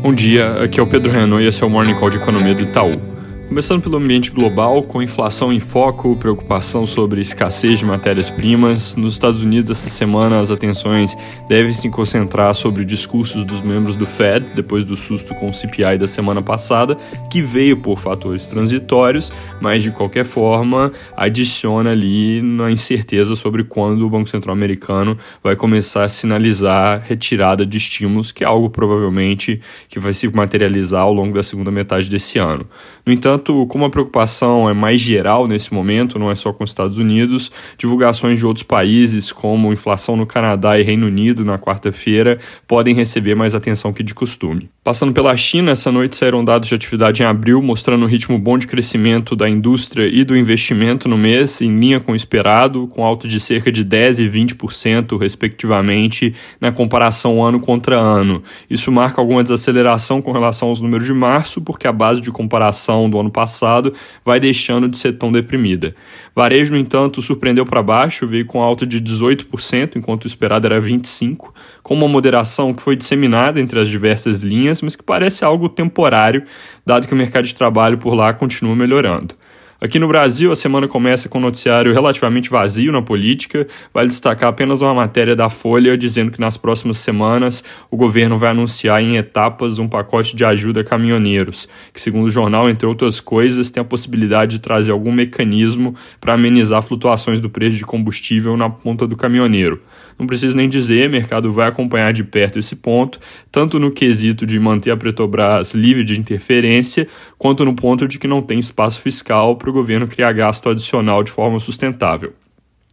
Bom dia, aqui é o Pedro Renault e esse é o Morning Call de Economia do Itaú. Começando pelo ambiente global, com inflação em foco, preocupação sobre escassez de matérias-primas, nos Estados Unidos essa semana as atenções devem se concentrar sobre discursos dos membros do Fed, depois do susto com o CPI da semana passada, que veio por fatores transitórios, mas de qualquer forma adiciona ali na incerteza sobre quando o Banco Central Americano vai começar a sinalizar retirada de estímulos, que é algo provavelmente que vai se materializar ao longo da segunda metade desse ano. No entanto, entanto, como a preocupação é mais geral nesse momento, não é só com os Estados Unidos, divulgações de outros países, como inflação no Canadá e Reino Unido na quarta-feira, podem receber mais atenção que de costume. Passando pela China, essa noite saíram dados de atividade em abril, mostrando um ritmo bom de crescimento da indústria e do investimento no mês, em linha com o esperado, com alta de cerca de 10% e 20%, respectivamente, na comparação ano contra ano. Isso marca alguma desaceleração com relação aos números de março, porque a base de comparação do ano ano passado, vai deixando de ser tão deprimida. Varejo, no entanto, surpreendeu para baixo, veio com alta de 18%, enquanto o esperado era 25%, com uma moderação que foi disseminada entre as diversas linhas, mas que parece algo temporário, dado que o mercado de trabalho por lá continua melhorando. Aqui no Brasil, a semana começa com um noticiário relativamente vazio na política. Vale destacar apenas uma matéria da Folha dizendo que nas próximas semanas o governo vai anunciar em etapas um pacote de ajuda a caminhoneiros, que, segundo o jornal, entre outras coisas, tem a possibilidade de trazer algum mecanismo para amenizar flutuações do preço de combustível na ponta do caminhoneiro. Não preciso nem dizer, o mercado vai acompanhar de perto esse ponto, tanto no quesito de manter a Petrobras livre de interferência, quanto no ponto de que não tem espaço fiscal para o governo criar gasto adicional de forma sustentável.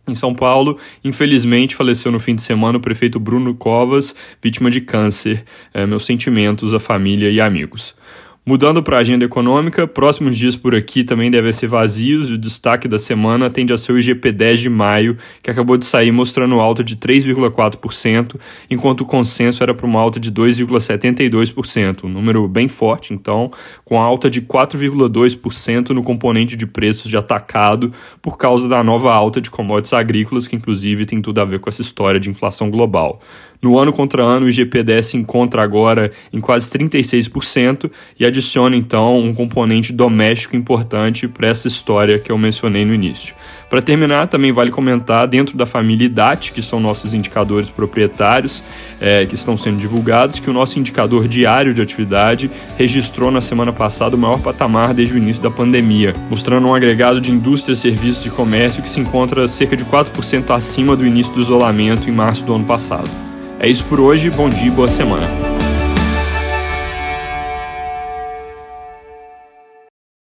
Em São Paulo, infelizmente, faleceu no fim de semana o prefeito Bruno Covas, vítima de câncer. É, meus sentimentos à família e amigos. Mudando para a agenda econômica, próximos dias por aqui também devem ser vazios e o destaque da semana tende a ser o IGP 10 de maio, que acabou de sair mostrando alta de 3,4%, enquanto o consenso era para uma alta de 2,72%, um número bem forte, então, com alta de 4,2% no componente de preços de atacado por causa da nova alta de commodities agrícolas, que inclusive tem tudo a ver com essa história de inflação global. No ano contra ano, o IGP-10 se encontra agora em quase 36% e adiciona então um componente doméstico importante para essa história que eu mencionei no início. Para terminar, também vale comentar dentro da família IDAT, que são nossos indicadores proprietários é, que estão sendo divulgados, que o nosso indicador diário de atividade registrou na semana passada o maior patamar desde o início da pandemia, mostrando um agregado de indústria, serviços e comércio que se encontra cerca de 4% acima do início do isolamento em março do ano passado. É isso por hoje, bom dia e boa semana.